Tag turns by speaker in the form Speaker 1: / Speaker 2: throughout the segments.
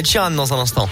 Speaker 1: sera Ed dans un instant.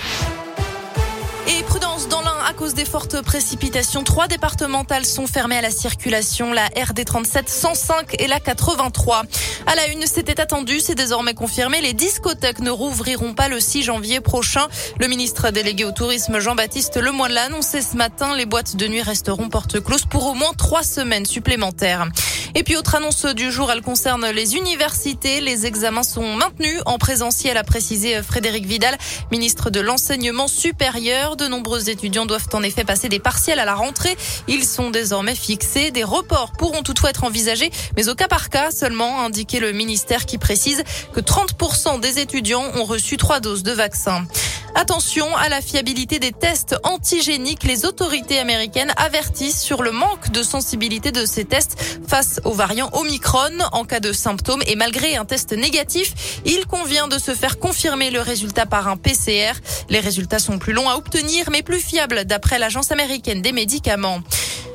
Speaker 2: Et prudence dans l'un à cause des fortes précipitations. Trois départementales sont fermées à la circulation, la RD 37, 105 et la 83. À la une, c'était attendu, c'est désormais confirmé. Les discothèques ne rouvriront pas le 6 janvier prochain. Le ministre délégué au tourisme Jean-Baptiste Lemoyne l'a annoncé ce matin. Les boîtes de nuit resteront porte close pour au moins trois semaines supplémentaires. Et puis autre annonce du jour, elle concerne les universités. Les examens sont maintenus en présentiel, a précisé Frédéric Vidal, ministre de l'enseignement supérieur. De nombreux étudiants doivent en effet passer des partiels à la rentrée. Ils sont désormais fixés. Des reports pourront toutefois être envisagés, mais au cas par cas seulement, a indiqué le ministère qui précise que 30% des étudiants ont reçu trois doses de vaccin. Attention à la fiabilité des tests antigéniques. Les autorités américaines avertissent sur le manque de sensibilité de ces tests face aux variants Omicron. En cas de symptômes et malgré un test négatif, il convient de se faire confirmer le résultat par un PCR. Les résultats sont plus longs à obtenir mais plus fiables d'après l'Agence américaine des médicaments.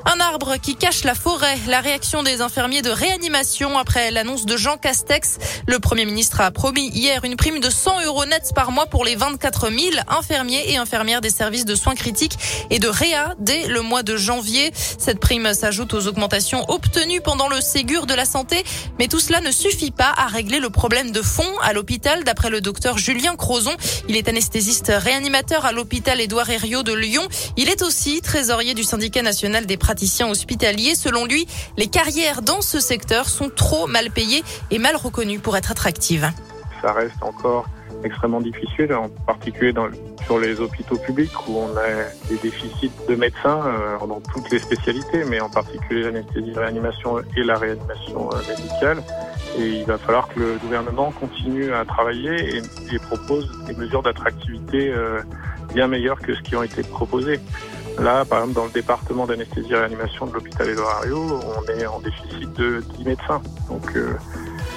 Speaker 2: Un arbre qui cache la forêt. La réaction des infirmiers de réanimation après l'annonce de Jean Castex. Le Premier ministre a promis hier une prime de 100 euros nets par mois pour les 24 000 infirmiers et infirmières des services de soins critiques et de réa dès le mois de janvier. Cette prime s'ajoute aux augmentations obtenues pendant le Ségur de la santé. Mais tout cela ne suffit pas à régler le problème de fond à l'hôpital, d'après le docteur Julien Crozon. Il est anesthésiste réanimateur à l'hôpital Édouard Herriot de Lyon. Il est aussi trésorier du syndicat national des praticiens hospitalier. Selon lui, les carrières dans ce secteur sont trop mal payées et mal reconnues pour être attractives.
Speaker 3: Ça reste encore extrêmement difficile, en particulier sur les hôpitaux publics où on a des déficits de médecins euh, dans toutes les spécialités, mais en particulier l'anesthésie, réanimation et la réanimation euh, médicale. Et il va falloir que le gouvernement continue à travailler et, et propose des mesures d'attractivité euh, bien meilleures que ce qui ont été proposées. Là, par exemple, dans le département d'anesthésie et réanimation de l'hôpital Édouard on est en déficit de 10 médecins. Donc, euh,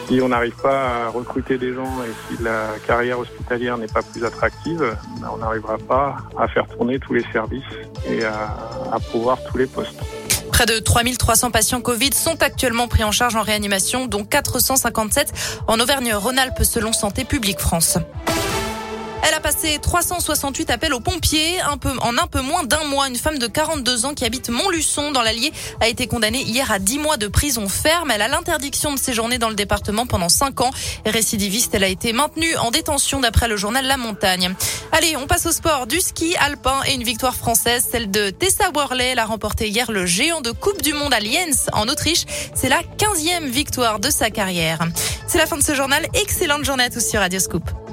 Speaker 3: si on n'arrive pas à recruter des gens et si la carrière hospitalière n'est pas plus attractive, ben, on n'arrivera pas à faire tourner tous les services et à, à pouvoir tous les postes.
Speaker 2: Près de 3300 patients Covid sont actuellement pris en charge en réanimation, dont 457 en Auvergne-Rhône-Alpes selon Santé publique France. Elle a passé 368 appels aux pompiers un peu, en un peu moins d'un mois. Une femme de 42 ans qui habite Montluçon dans l'Allier a été condamnée hier à 10 mois de prison ferme. Elle a l'interdiction de séjourner dans le département pendant 5 ans. Récidiviste, elle a été maintenue en détention d'après le journal La Montagne. Allez, on passe au sport. Du ski alpin et une victoire française, celle de Tessa Worley. Elle a remporté hier le géant de Coupe du Monde à Lienz en Autriche. C'est la 15e victoire de sa carrière. C'est la fin de ce journal. Excellente journée à tous sur Radio Scoop.